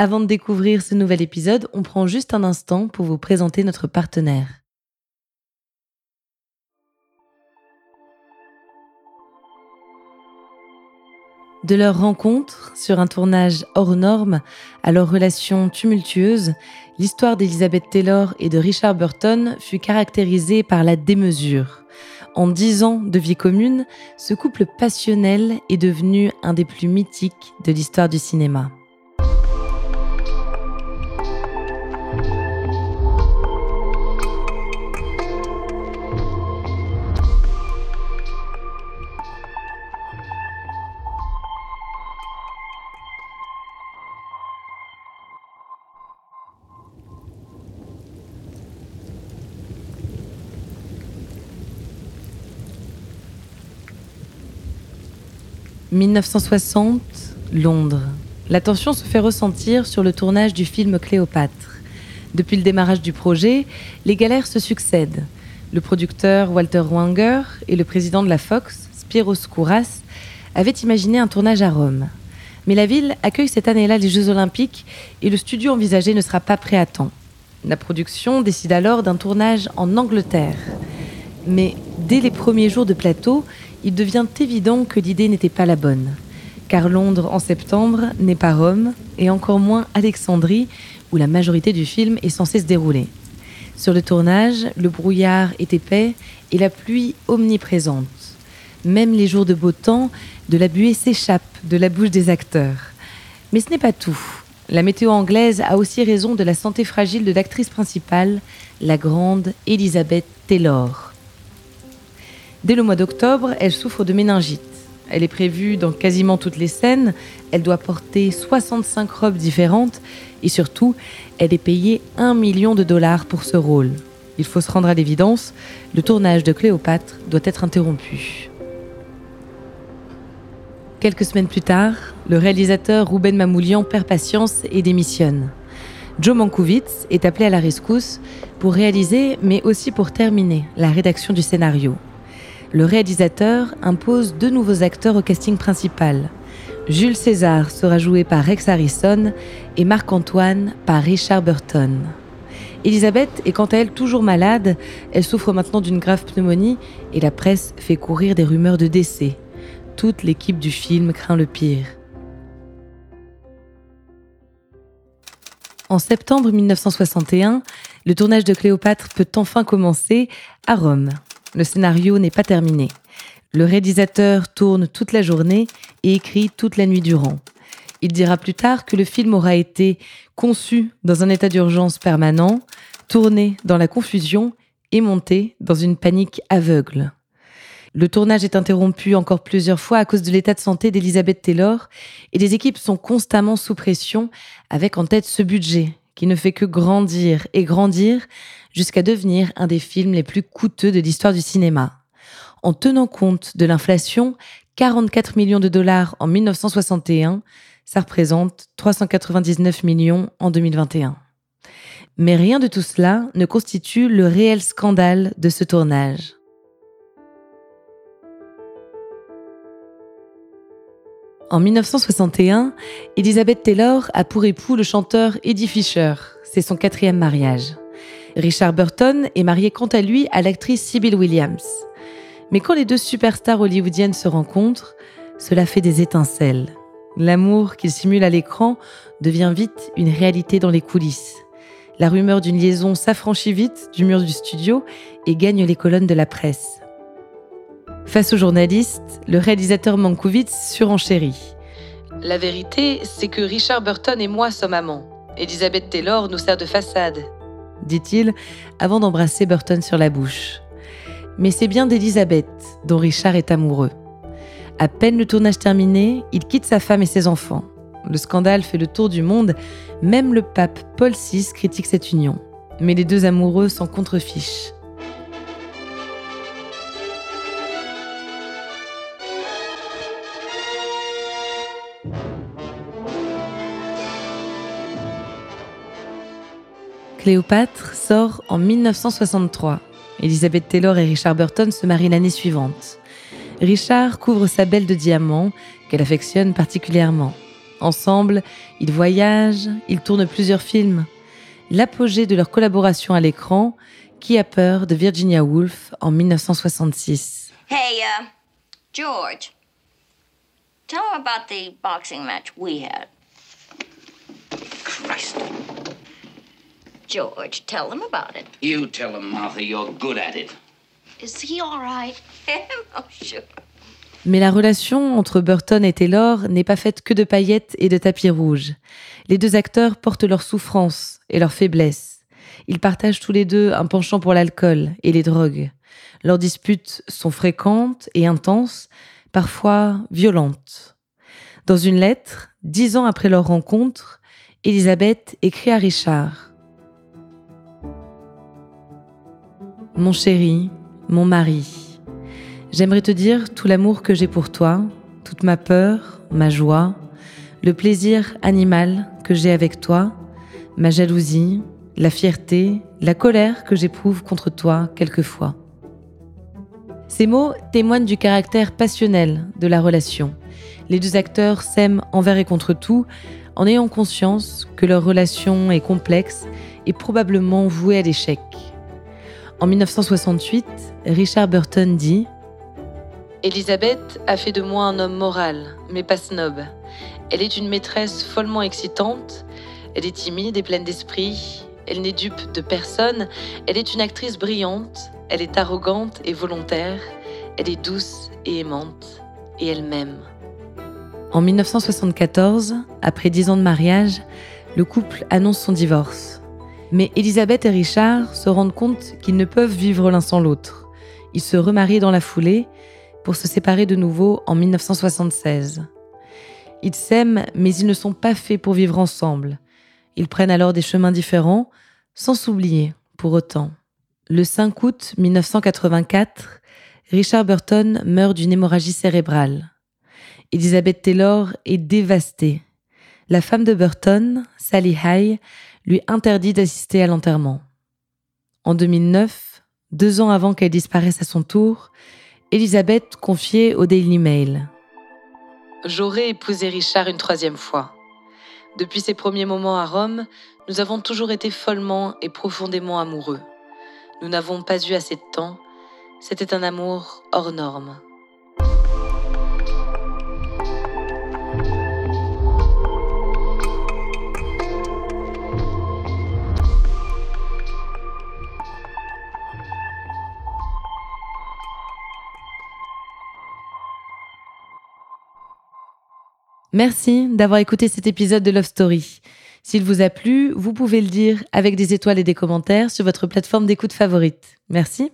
Avant de découvrir ce nouvel épisode, on prend juste un instant pour vous présenter notre partenaire. De leur rencontre sur un tournage hors norme à leur relation tumultueuse, l'histoire d'Elizabeth Taylor et de Richard Burton fut caractérisée par la démesure. En dix ans de vie commune, ce couple passionnel est devenu un des plus mythiques de l'histoire du cinéma. « 1960, Londres. La tension se fait ressentir sur le tournage du film Cléopâtre. Depuis le démarrage du projet, les galères se succèdent. Le producteur Walter Wanger et le président de la Fox, Spiros Kouras, avaient imaginé un tournage à Rome. Mais la ville accueille cette année-là les Jeux Olympiques et le studio envisagé ne sera pas prêt à temps. La production décide alors d'un tournage en Angleterre. Mais dès les premiers jours de plateau, il devient évident que l'idée n'était pas la bonne. Car Londres en septembre n'est pas Rome, et encore moins Alexandrie, où la majorité du film est censée se dérouler. Sur le tournage, le brouillard est épais et la pluie omniprésente. Même les jours de beau temps, de la buée s'échappe de la bouche des acteurs. Mais ce n'est pas tout. La météo anglaise a aussi raison de la santé fragile de l'actrice principale, la grande Elizabeth Taylor. Dès le mois d'octobre, elle souffre de méningite. Elle est prévue dans quasiment toutes les scènes. Elle doit porter 65 robes différentes et surtout, elle est payée 1 million de dollars pour ce rôle. Il faut se rendre à l'évidence, le tournage de Cléopâtre doit être interrompu. Quelques semaines plus tard, le réalisateur Ruben Mamoulian perd patience et démissionne. Joe Mankiewicz est appelé à la rescousse pour réaliser, mais aussi pour terminer la rédaction du scénario le réalisateur impose deux nouveaux acteurs au casting principal. Jules César sera joué par Rex Harrison et Marc-Antoine par Richard Burton. Elisabeth est quant à elle toujours malade, elle souffre maintenant d'une grave pneumonie et la presse fait courir des rumeurs de décès. Toute l'équipe du film craint le pire. En septembre 1961, le tournage de Cléopâtre peut enfin commencer à Rome. Le scénario n'est pas terminé. Le réalisateur tourne toute la journée et écrit toute la nuit durant. Il dira plus tard que le film aura été conçu dans un état d'urgence permanent, tourné dans la confusion et monté dans une panique aveugle. Le tournage est interrompu encore plusieurs fois à cause de l'état de santé d'Elizabeth Taylor et les équipes sont constamment sous pression avec en tête ce budget qui ne fait que grandir et grandir jusqu'à devenir un des films les plus coûteux de l'histoire du cinéma. En tenant compte de l'inflation, 44 millions de dollars en 1961, ça représente 399 millions en 2021. Mais rien de tout cela ne constitue le réel scandale de ce tournage. En 1961, Elizabeth Taylor a pour époux le chanteur Eddie Fisher. C'est son quatrième mariage. Richard Burton est marié quant à lui à l'actrice Sybil Williams. Mais quand les deux superstars hollywoodiennes se rencontrent, cela fait des étincelles. L'amour qu'ils simulent à l'écran devient vite une réalité dans les coulisses. La rumeur d'une liaison s'affranchit vite du mur du studio et gagne les colonnes de la presse. Face aux journalistes, le réalisateur Mankiewicz surenchérit. La vérité, c'est que Richard Burton et moi sommes amants. Elizabeth Taylor nous sert de façade, dit-il avant d'embrasser Burton sur la bouche. Mais c'est bien d'Elizabeth dont Richard est amoureux. À peine le tournage terminé, il quitte sa femme et ses enfants. Le scandale fait le tour du monde, même le pape Paul VI critique cette union. Mais les deux amoureux s'en contrefichent. Cléopâtre sort en 1963. Elizabeth Taylor et Richard Burton se marient l'année suivante. Richard couvre sa belle de diamants, qu'elle affectionne particulièrement. Ensemble, ils voyagent, ils tournent plusieurs films. L'apogée de leur collaboration à l'écran, Qui a peur de Virginia Woolf en 1966. Hey, uh, George, tell him about the boxing match we had. Christ. George, tell him about it. You tell him, Martha, you're good at it. Is he all right? oh, sure. Mais la relation entre Burton et Taylor n'est pas faite que de paillettes et de tapis rouges. Les deux acteurs portent leurs souffrances et leurs faiblesses. Ils partagent tous les deux un penchant pour l'alcool et les drogues. Leurs disputes sont fréquentes et intenses, parfois violentes. Dans une lettre, dix ans après leur rencontre, Elisabeth écrit à Richard Mon chéri, mon mari, j'aimerais te dire tout l'amour que j'ai pour toi, toute ma peur, ma joie, le plaisir animal que j'ai avec toi, ma jalousie, la fierté, la colère que j'éprouve contre toi quelquefois. Ces mots témoignent du caractère passionnel de la relation. Les deux acteurs s'aiment envers et contre tout en ayant conscience que leur relation est complexe et probablement vouée à l'échec. En 1968, Richard Burton dit Elisabeth a fait de moi un homme moral, mais pas snob. Elle est une maîtresse follement excitante, elle est timide et pleine d'esprit, elle n'est dupe de personne, elle est une actrice brillante, elle est arrogante et volontaire, elle est douce et aimante, et elle m'aime. En 1974, après dix ans de mariage, le couple annonce son divorce. Mais Elisabeth et Richard se rendent compte qu'ils ne peuvent vivre l'un sans l'autre. Ils se remarient dans la foulée pour se séparer de nouveau en 1976. Ils s'aiment, mais ils ne sont pas faits pour vivre ensemble. Ils prennent alors des chemins différents, sans s'oublier pour autant. Le 5 août 1984, Richard Burton meurt d'une hémorragie cérébrale. Elizabeth Taylor est dévastée. La femme de Burton, Sally High, lui interdit d'assister à l'enterrement. En 2009, deux ans avant qu'elle disparaisse à son tour, Elisabeth confiait au Daily Mail J'aurais épousé Richard une troisième fois. Depuis ses premiers moments à Rome, nous avons toujours été follement et profondément amoureux. Nous n'avons pas eu assez de temps. C'était un amour hors norme. Merci d'avoir écouté cet épisode de Love Story. S'il vous a plu, vous pouvez le dire avec des étoiles et des commentaires sur votre plateforme d'écoute favorite. Merci.